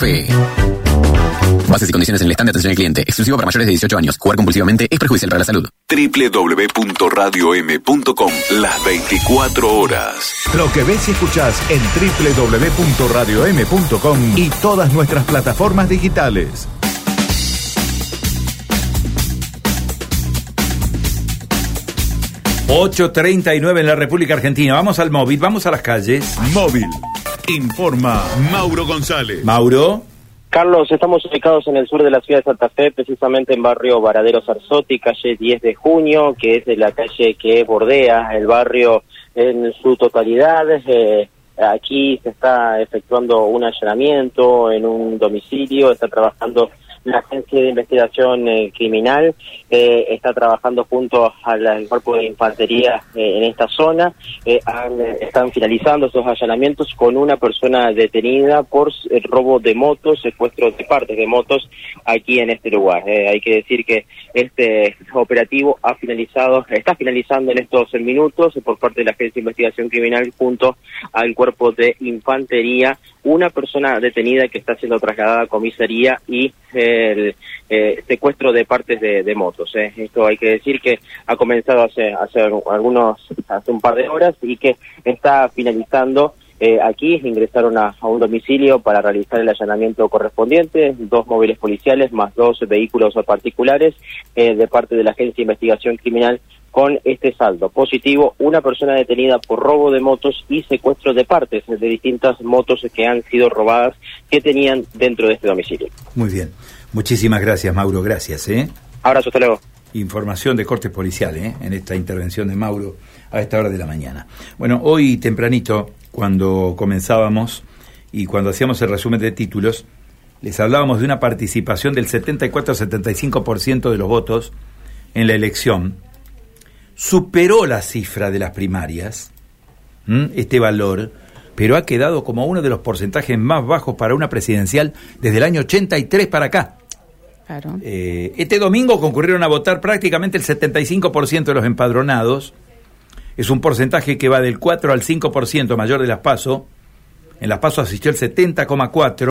Fe. Bases y condiciones en el stand de atención al cliente. Exclusivo para mayores de 18 años. Jugar compulsivamente es perjudicial para la salud. www.radiom.com Las 24 horas. Lo que ves y escuchás en www.radiom.com y todas nuestras plataformas digitales. ...8.39 en la República Argentina. Vamos al móvil, vamos a las calles. Móvil. Informa Mauro González. Mauro. Carlos, estamos ubicados en el sur de la ciudad de Santa Fe, precisamente en barrio Varadero Sarzotti, calle 10 de junio, que es la calle que bordea el barrio en su totalidad. Eh, aquí se está efectuando un allanamiento en un domicilio, está trabajando la Agencia de Investigación eh, Criminal eh, está trabajando junto al, Cuerpo de Infantería eh, en esta zona. están finalizando esos allanamientos con una persona detenida por robo de motos, secuestro de partes de motos aquí en este lugar. hay que decir que este operativo ha finalizado, está finalizando en estos minutos por parte de la Agencia de Investigación Criminal junto al Cuerpo de Infantería una persona detenida que está siendo trasladada a comisaría y el eh, secuestro de partes de, motos. Eh. Esto hay que decir que ha comenzado hace, hace algunos, hace un par de horas y que está finalizando. Eh, aquí ingresaron a, un domicilio para realizar el allanamiento correspondiente, dos móviles policiales más dos vehículos particulares de parte de la Agencia de Investigación Criminal con este saldo positivo, una persona detenida por robo de motos y secuestro de partes de distintas motos que han sido robadas que tenían dentro de este domicilio. Muy bien. Muchísimas gracias, Mauro. Gracias. ¿eh? Abrazo, hasta luego. Información de corte policial ¿eh? en esta intervención de Mauro a esta hora de la mañana. Bueno, hoy tempranito, cuando comenzábamos y cuando hacíamos el resumen de títulos, les hablábamos de una participación del 74-75% de los votos en la elección superó la cifra de las primarias, este valor, pero ha quedado como uno de los porcentajes más bajos para una presidencial desde el año 83 para acá. Eh, este domingo concurrieron a votar prácticamente el 75% de los empadronados. Es un porcentaje que va del 4 al 5% mayor de las PASO. En las PASO asistió el 70,4%.